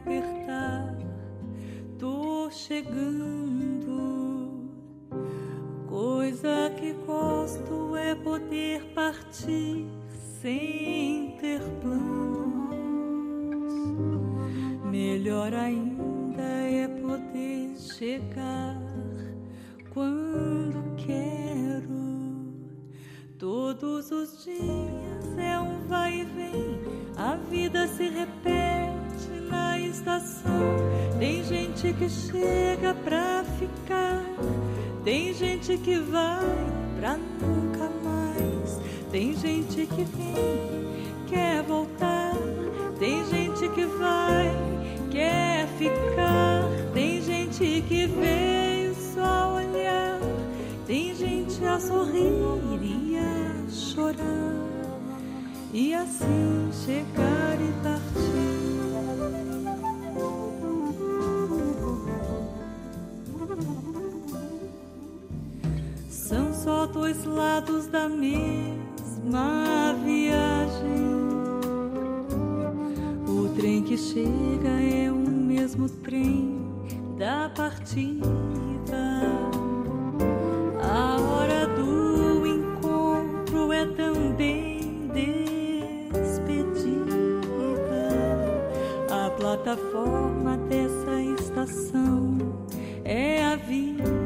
Apertar. Tô chegando. Coisa que gosto é poder partir sem ter planos. Melhor ainda é poder chegar quando quero. Todos os dias é um vai e vem, a vida se repete que chega pra ficar, tem gente que vai pra nunca mais. Tem gente que vem, quer voltar, tem gente que vai, quer ficar, tem gente que veio só olhar, tem gente a sorrir e a chorar, e assim chegar e partir. Lados da mesma viagem. O trem que chega é o mesmo trem da partida. A hora do encontro é também despedida. A plataforma dessa estação é a vida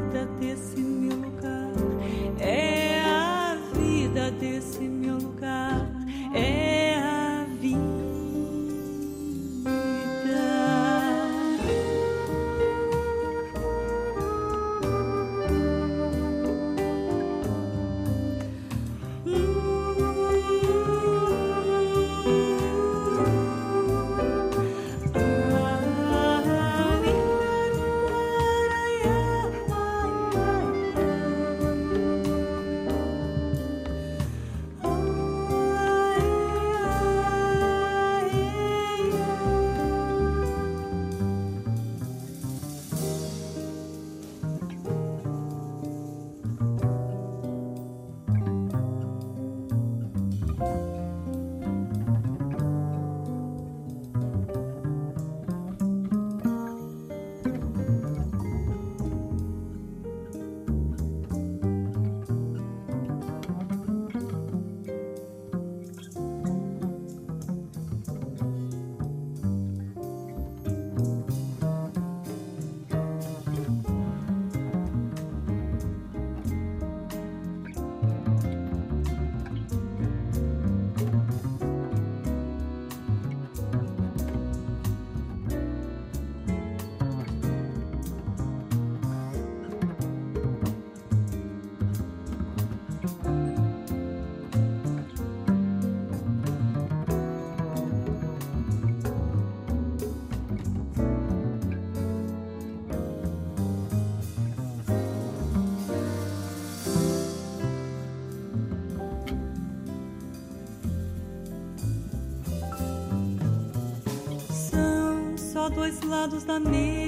dois lados da mesma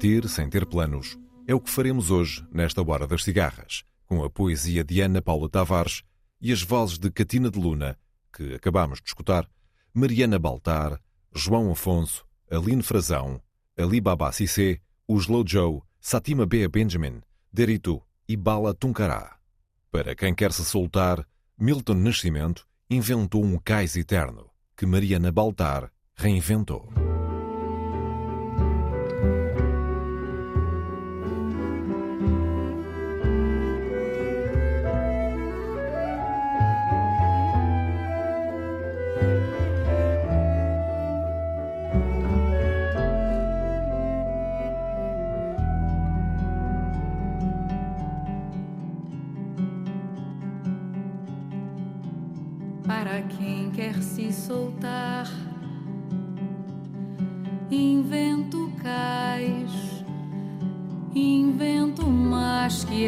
Partir sem ter planos é o que faremos hoje, nesta Hora das Cigarras, com a poesia de Ana Paula Tavares e as vozes de Catina de Luna, que acabamos de escutar, Mariana Baltar, João Afonso, Aline Frazão, Ali Baba Cissé, o Joe, Satima Bea Benjamin, Deritu e Bala Tuncará. Para quem quer se soltar, Milton Nascimento inventou um cais eterno, que Mariana Baltar reinventou.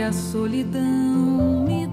A solidão me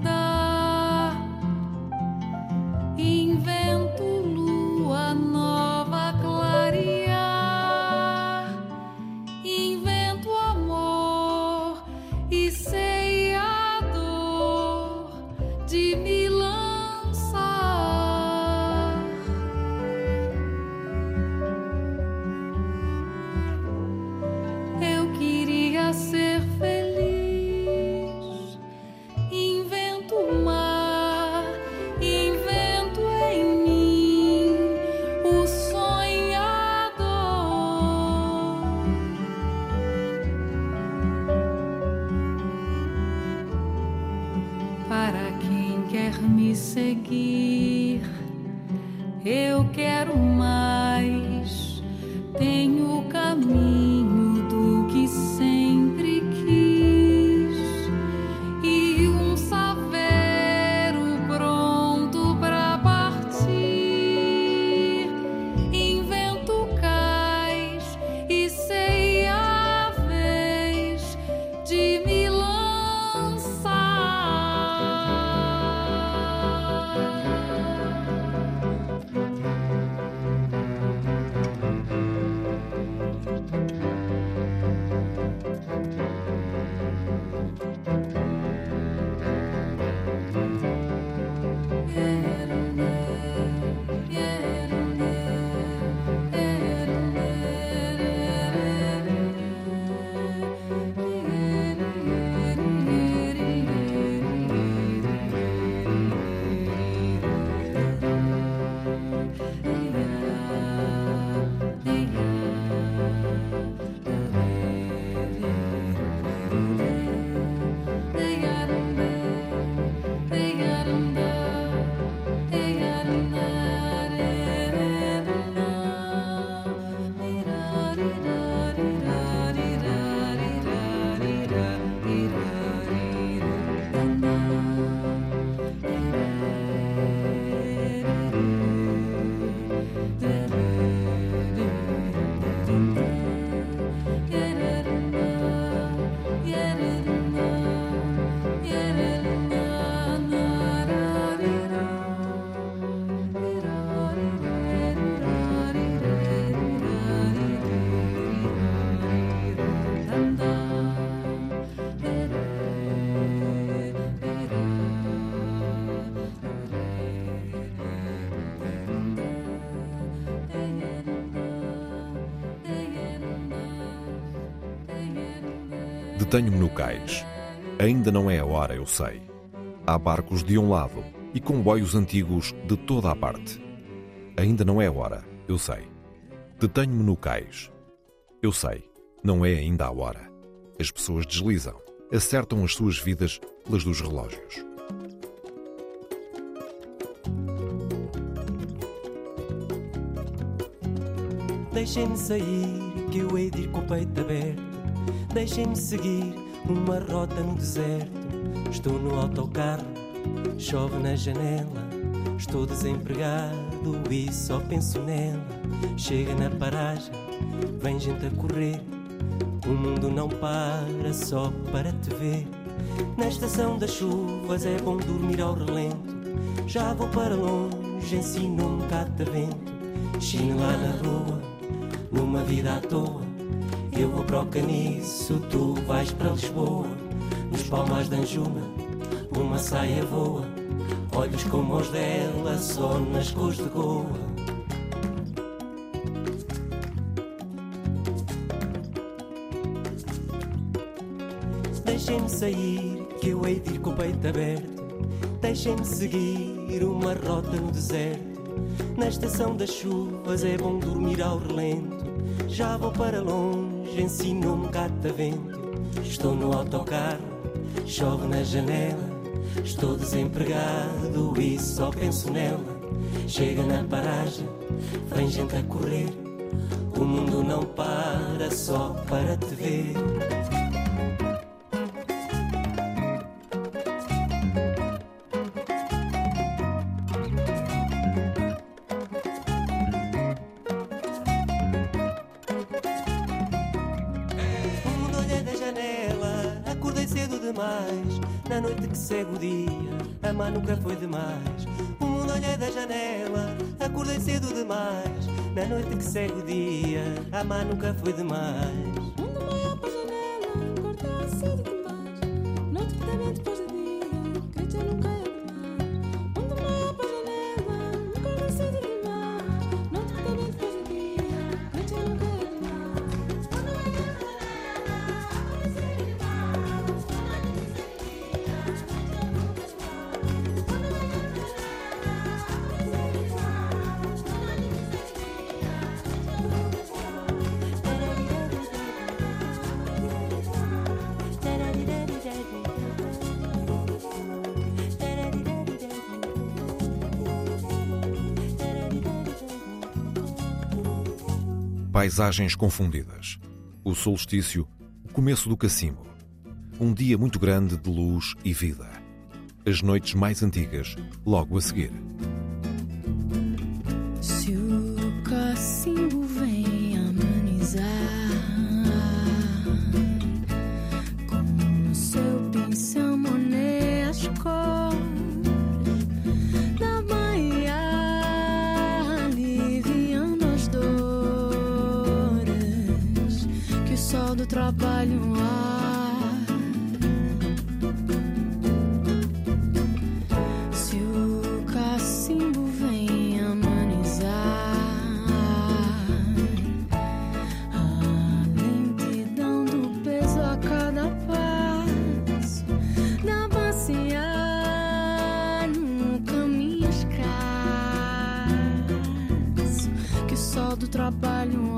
Detenho-me no cais. Ainda não é a hora, eu sei. Há barcos de um lado e comboios antigos de toda a parte. Ainda não é a hora, eu sei. Detenho-me no cais. Eu sei, não é ainda a hora. As pessoas deslizam, acertam as suas vidas pelas dos relógios. Deixem-me sair, que eu hei de ir com o peito aberto. Deixem-me seguir uma rota no deserto. Estou no autocarro, chove na janela. Estou desempregado e só penso nela. Chega na paragem, vem gente a correr. O mundo não para só para te ver. Na estação das chuvas é bom dormir ao relento. Já vou para longe, ensino um catavento. Chino lá na rua, numa vida à toa. Eu vou para o caniço, tu vais para Lisboa. Nos palmas de Anjuna, uma saia voa. Olhos como os dela, só nas cores de Goa. Deixem-me sair, que eu hei de ir com o peito aberto. Deixem-me seguir uma rota no deserto. Na estação das chuvas é bom dormir ao relento. Já vou para longe, ensino-me catavento. Estou no autocarro, chove na janela. Estou desempregado e só penso nela. Chega na paragem, vem gente a correr. O mundo não para só para te ver. Nunca foi demais. O mundo olha da janela, acordei cedo demais. Na noite que segue o dia, amar nunca foi demais. Paisagens confundidas. O solstício, o começo do cacimbo. Um dia muito grande de luz e vida. As noites mais antigas, logo a seguir. Trabalho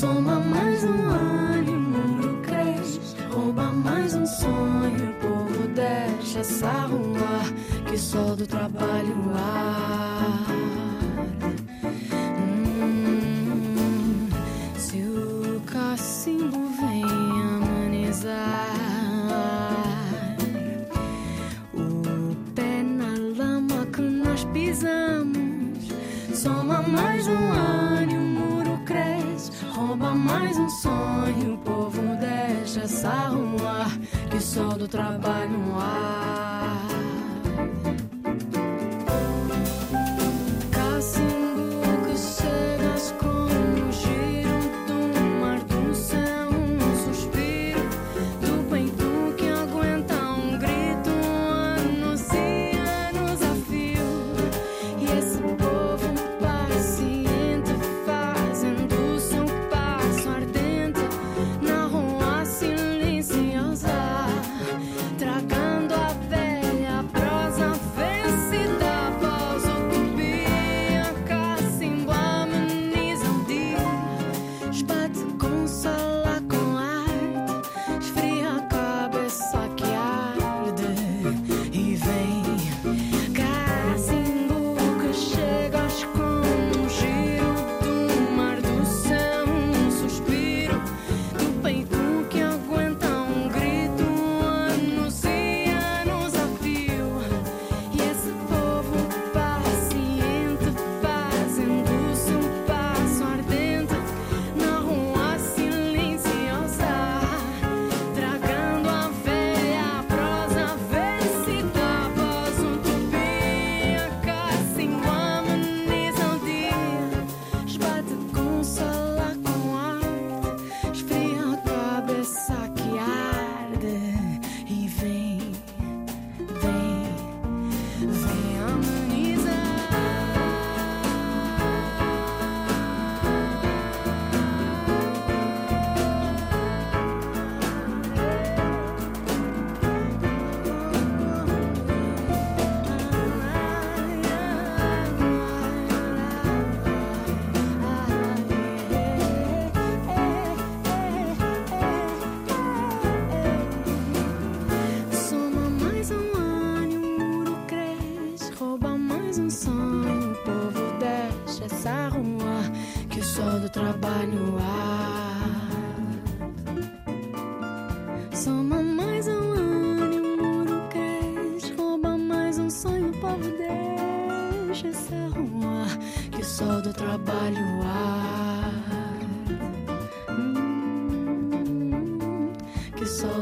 Soma mais um ano, o muro cresce. Rouba mais um sonho, o povo deixa essa rua que só do trabalho arde. Hum, se o cacimbo vem amenizar o pé na lama que nós pisamos, soma mais um ano, mais um sonho, o povo deixa essa rua que sol do trabalho ar.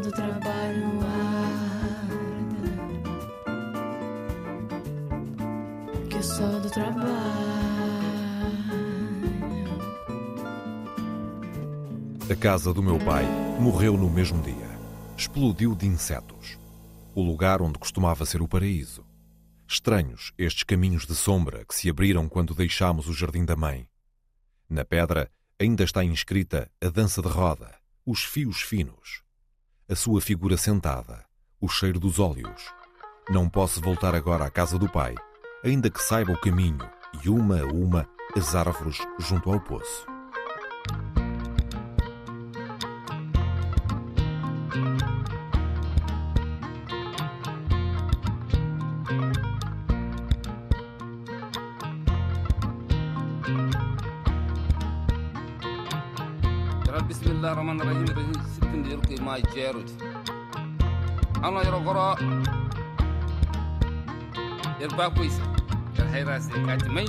Do trabalho arde. Que o do trabalho. A casa do meu pai morreu no mesmo dia. Explodiu de insetos. O lugar onde costumava ser o paraíso. Estranhos estes caminhos de sombra que se abriram quando deixámos o jardim da mãe. Na pedra ainda está inscrita a dança de roda, os fios finos. A sua figura sentada, o cheiro dos óleos. Não posso voltar agora à casa do pai, ainda que saiba o caminho e uma a uma as árvores junto ao poço. Yara bismillah rahman rahim كنت يلقي ماي جيرد الله يرى قرا يربا كويس يرحي راسي كاتمي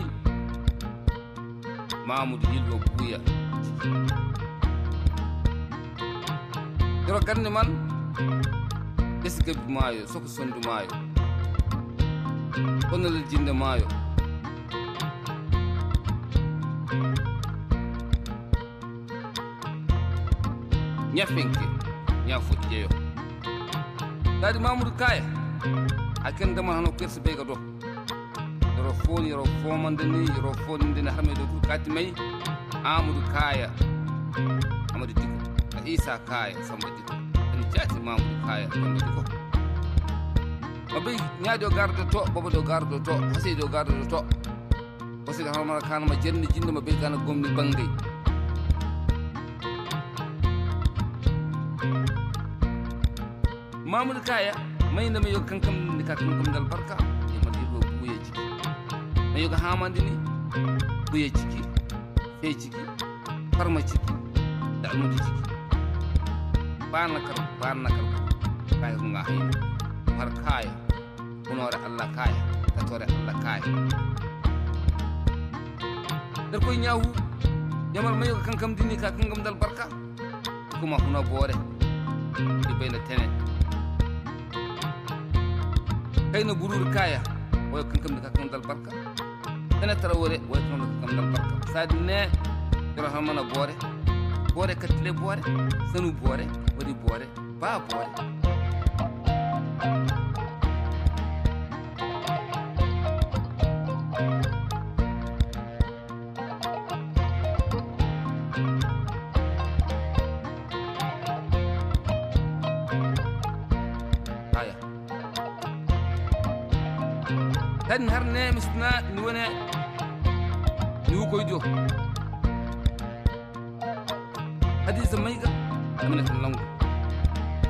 ما مود يلقى بويا يرى كرني من؟ اسكب مايو سوك سندو مايو. كنا للجند مايو. ñafinke ñaw foti yo. Dadi mamoudou kaya. A dama hano kerse bega do yoro fon yoro fomande ni yoro foninde ne harmedo ko kati mayi amadou kaya. Amadou diko a isa kaya samba diko ani jati mamoudou kaya samba diko nya do gardo to bobo do gardo to hasido gardo to. Wasika hono mara kanama jernde jinde ma beygana gomni bangey mamun kaya may na mayo kan kam ni ka kam dal barka ya mati go buye jiki mai yoka hamandi ni buye ciki, fe ciki, farma ciki. da almudi jiki ban na kar ban na kar kaya ko nga hay mar kaya. Allah kaya. Katore allah kaya. Dar koy nyaawu yamal mayo kankam dini ka kam dal barka kuma huna bore di bayna tenet. kayno burur kaya. Way kankam da kakan dal barka ina tarawore way kankam da kakan dal barka sadne rahamana bore bore katle bore sanu bore wadi bore ba bore thank you Tandem, nous sommes là, nous on est, nous on est là. C'est le moment de la langue.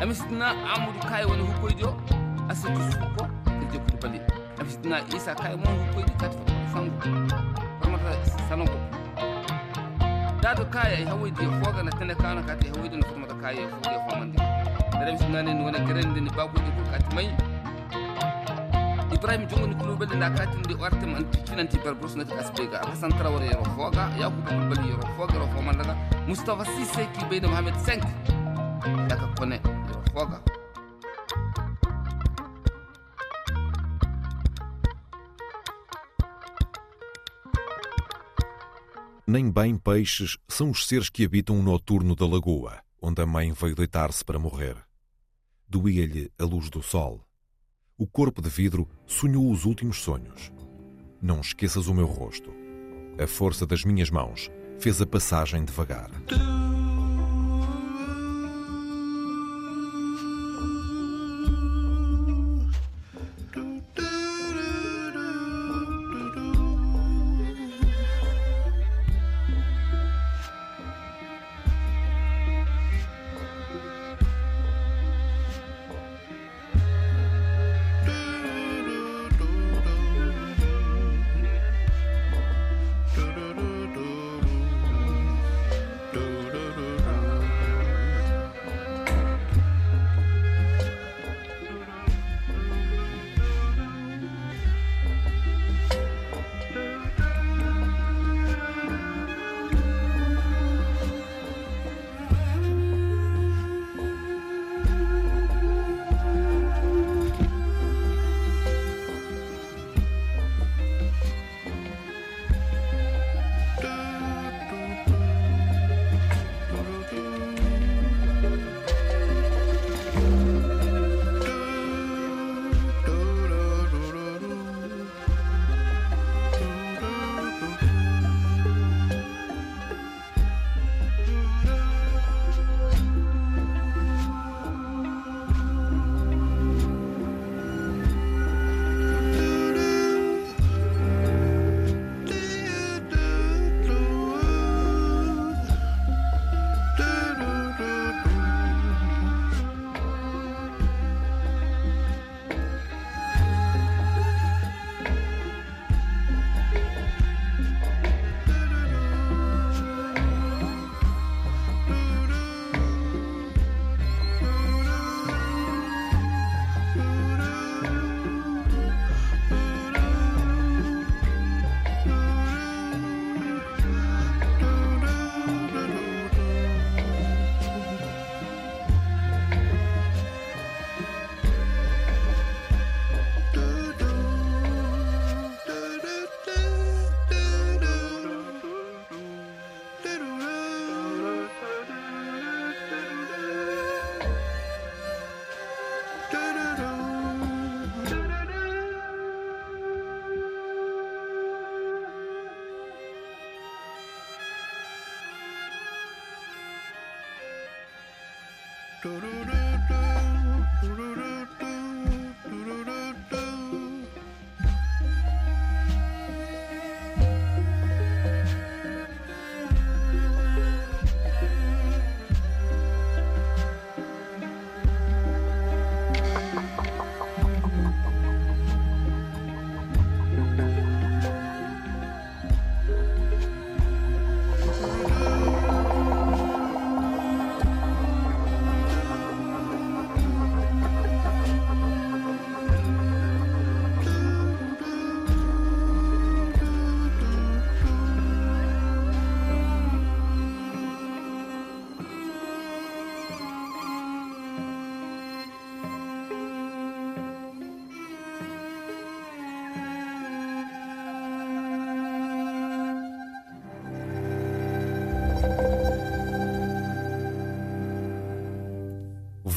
Nous sommes là, amour du caille, nous on est là. Assez de soupe, il y a que du pain. Nous sommes là, Isac, amour du caille, nous on est là. Ça ne sert à rien. D'abord, le caille, il faut être fort quand on est là. Ça ne sert à rien. Ibrahima jongoni kulubali nda katinde o artema an cinanti berbros nati kasbega alhasan trawore yero fooga yakuba kulubali yero fooga yero fomandaga moustapha sise ki beyde mohamed 5 yaka kone yero fooga Nem bem peixes são os seres que habitam o noturno da lagoa, onde a mãe veio deitar-se para morrer. Doía-lhe a luz do sol. O corpo de vidro sonhou os últimos sonhos. Não esqueças o meu rosto. A força das minhas mãos fez a passagem devagar.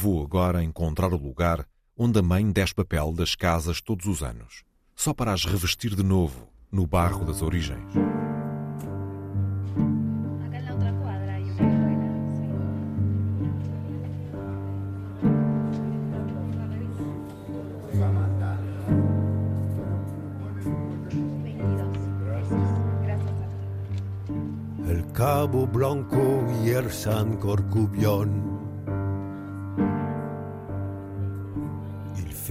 Vou agora encontrar o lugar onde a mãe despe a pele das casas todos os anos, só para as revestir de novo no barro das origens. Cabo Blanco y el San Corcubion.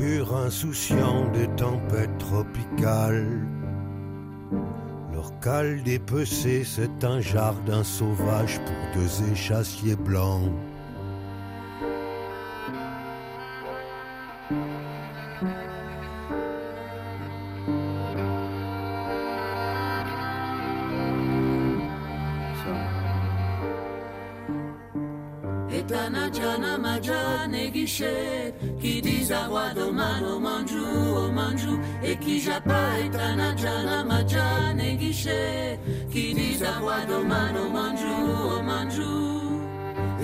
Insouciants des tempêtes tropicales. Leur cale dépecée, c'est un jardin sauvage pour deux échassiers blancs. Čapajta na jana mađa ne giše Kidi za mano manju o manju.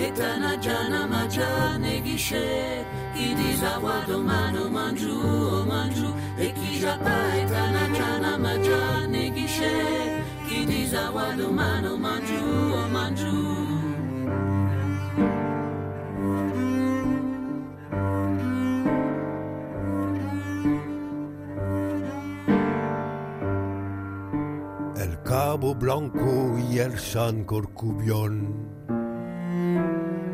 Eta na jana mađa ne giše Kidi za mano manju o manju. Eki žapajta na jana mađa ne giše Kidi za mano manju o manžu Blanco.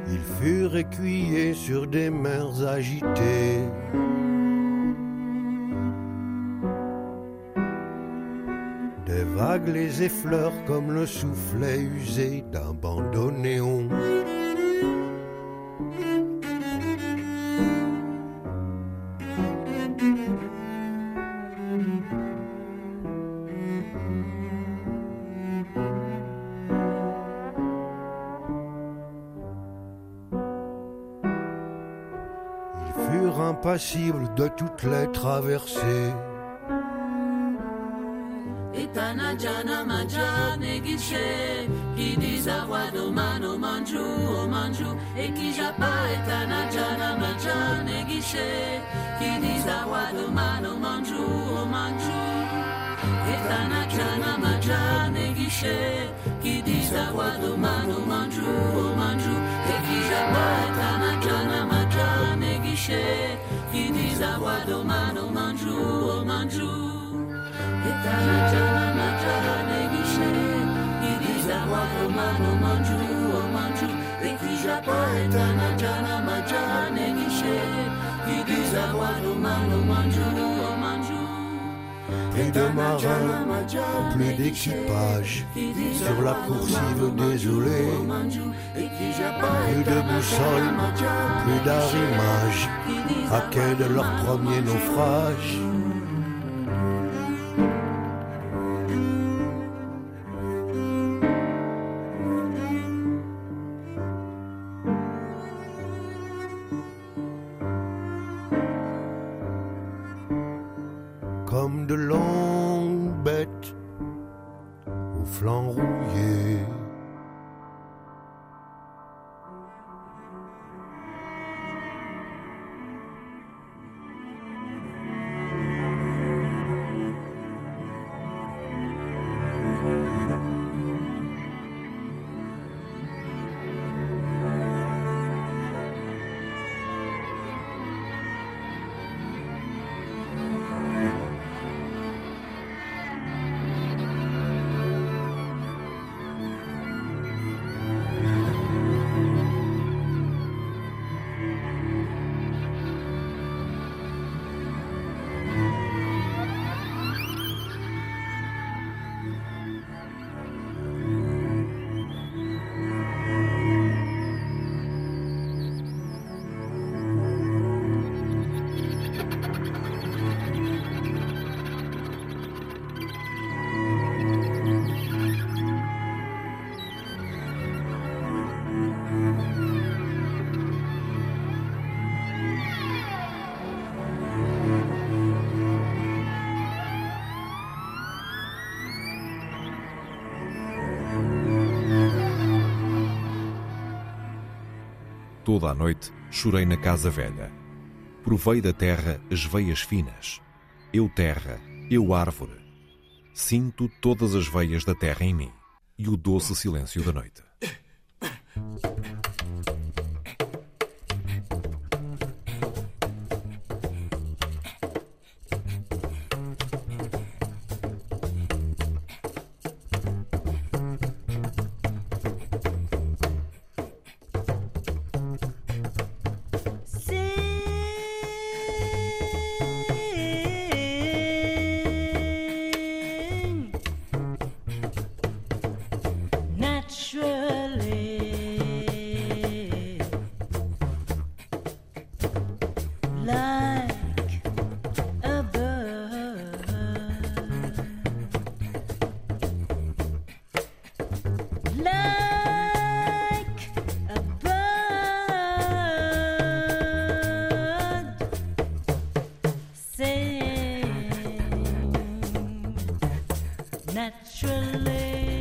Ils furent écuyés sur des mers agitées. Des vagues les effleurent comme le soufflet usé d'un. Ils de toutes les traversées. Itana jana majane gishe Kidiza wado mano manju o manju Ekijapa etana jana majane gishe Kidiza wado mano manju o manju Etana jana majane gishe Kidiza wado mano manju o manju Ekijapa etana jana majane gishe Chi disa guardo mano mangiù o mangiù E tana jana mangiara negishe. Chi disa guardo mano mangiù o mangiù E chi japa e tana jana mangiara negishe. Chi disa guardo mano mangiù Et de marins, plus d'équipage sur la coursive désolée. Plus de boussole, plus d'arrimage, à quai de leur premier naufrage. Toda a noite chorei na casa velha. Provei da terra as veias finas. Eu terra, eu árvore. Sinto todas as veias da terra em mim e o doce silêncio da noite. Naturally.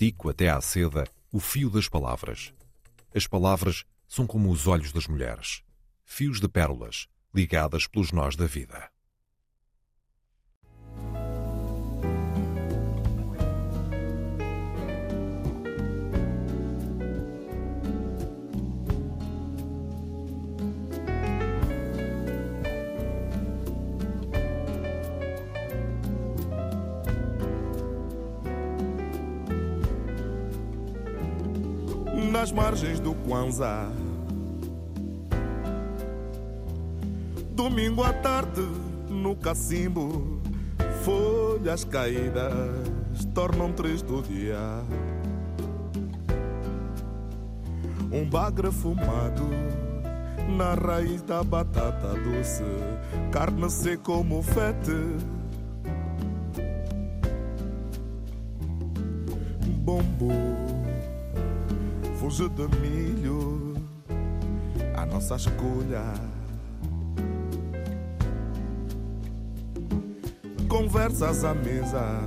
Estico até à seda o fio das palavras. As palavras são como os olhos das mulheres, fios de pérolas ligadas pelos nós da vida. Nas margens do Kwanzaa. Domingo à tarde, no cacimbo, folhas caídas tornam triste o dia. Um bagre fumado na raiz da batata doce, carne seca como fete. Bombo fuge de milho, a nossa escolha. Conversas à mesa,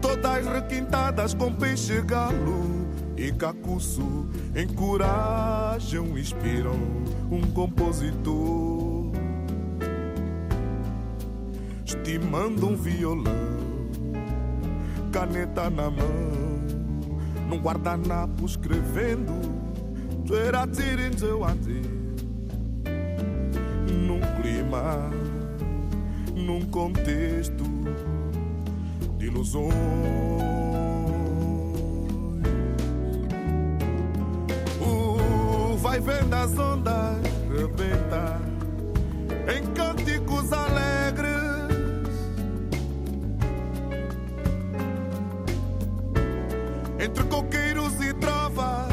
todas requintadas com peixe galo e cacuço, encorajam, inspiram um compositor, estimando um violão, caneta na mão num guardanapo escrevendo. Era tirinjewati Num clima Num contexto De ilusões. O vai vendo as ondas Rebenta Em cânticos entre coqueiros e trovas,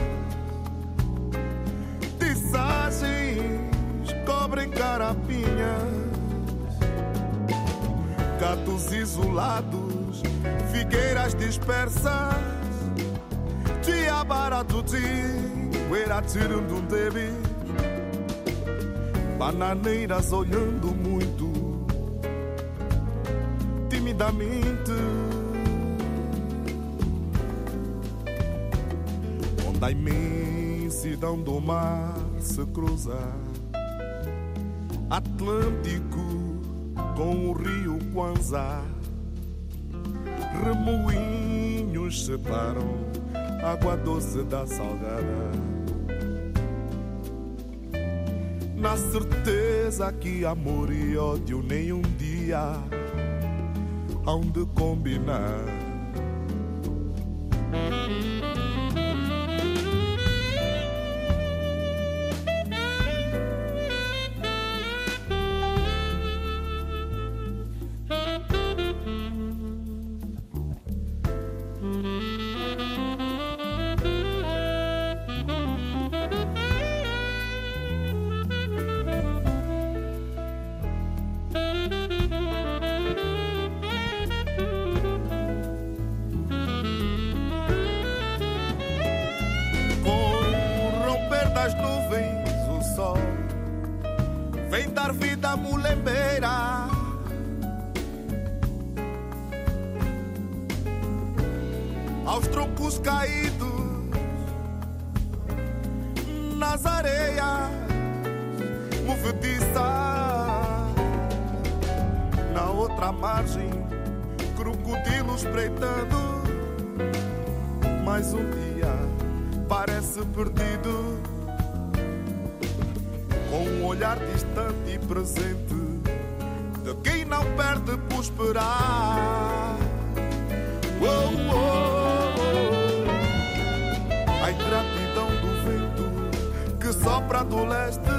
tiçagens cobrem carapinhas, gatos isolados, figueiras dispersas, dia barato era tirando um debi, bananeiras olhando muito. Timidamente. Onde a imensidão do mar se cruza. Atlântico com o rio Kwanzaa. Remoinhos separam água doce da salgada. Na certeza que amor e ódio nenhum dia hão de combinar. Das nuvens, o sol vem dar vida à mulembeira. Aos troncos caídos nas areias movediças. Na outra margem, crocodilos espreitando. Mais um dia parece perdido. Um olhar distante e presente de quem não perde por esperar. Oh, oh, oh. A ingratidão do vento que sopra do leste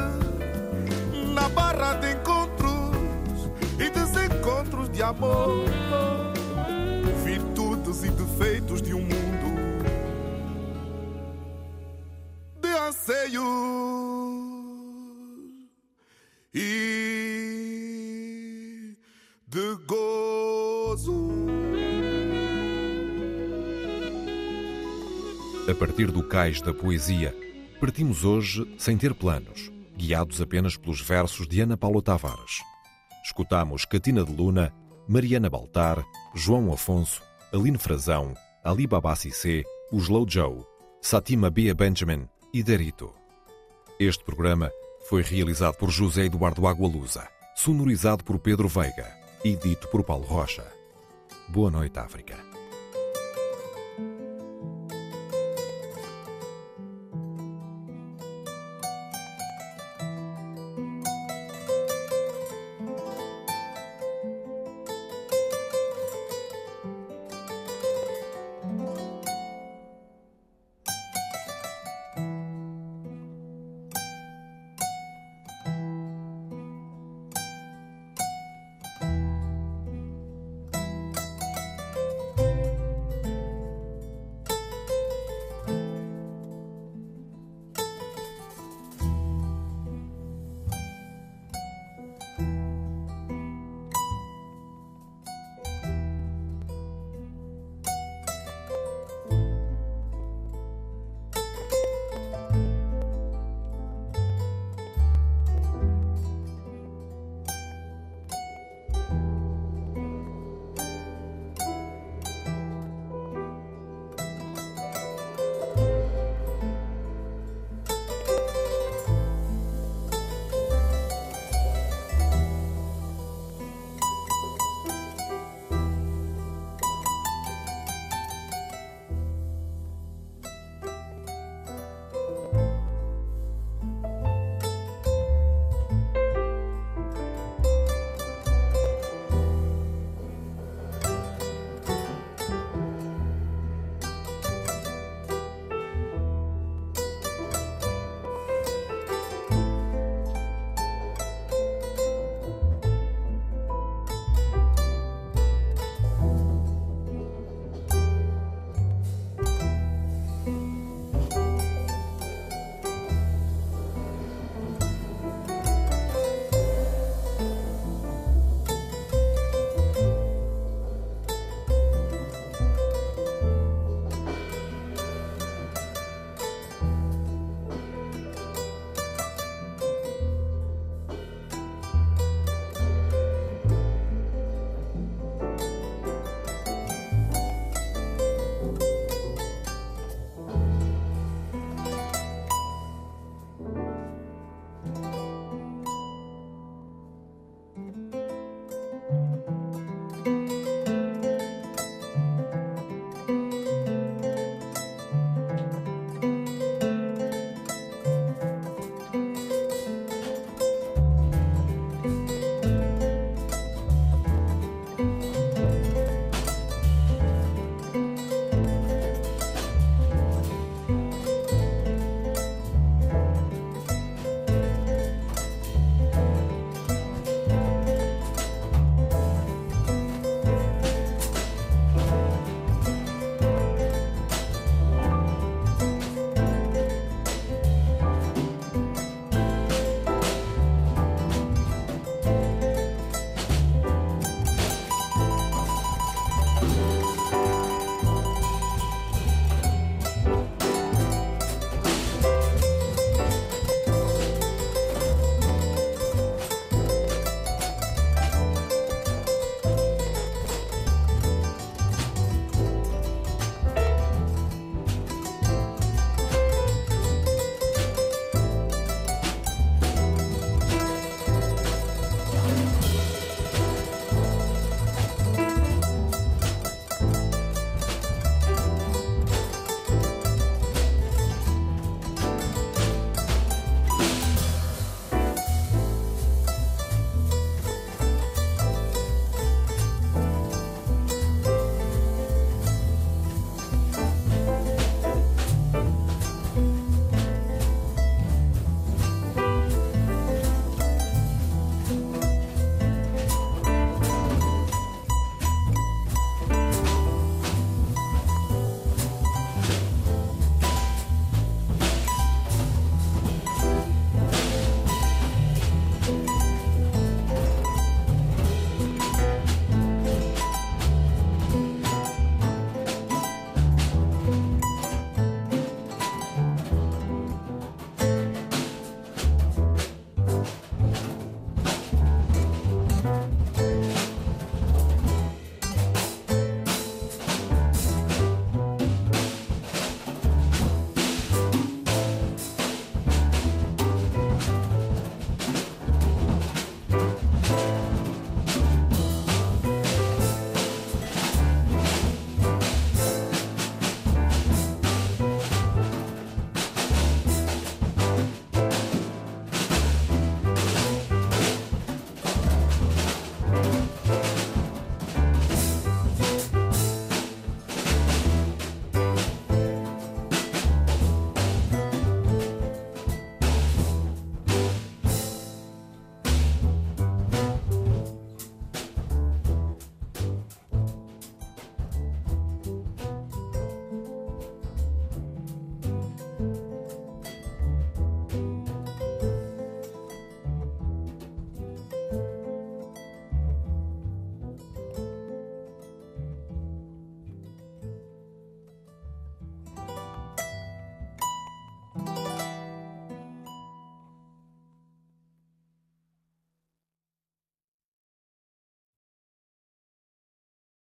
na barra de encontros e desencontros de amor. Virtudes e defeitos de um mundo de anseios partir do cais da poesia, partimos hoje sem ter planos, guiados apenas pelos versos de Ana Paula Tavares. Escutamos Catina de Luna, Mariana Baltar, João Afonso, Aline Frazão, Ali Baba Cissé, os Slow Joe, Satima Bia Benjamin e Derito. Este programa foi realizado por José Eduardo Agualusa, sonorizado por Pedro Veiga e dito por Paulo Rocha. Boa noite, África.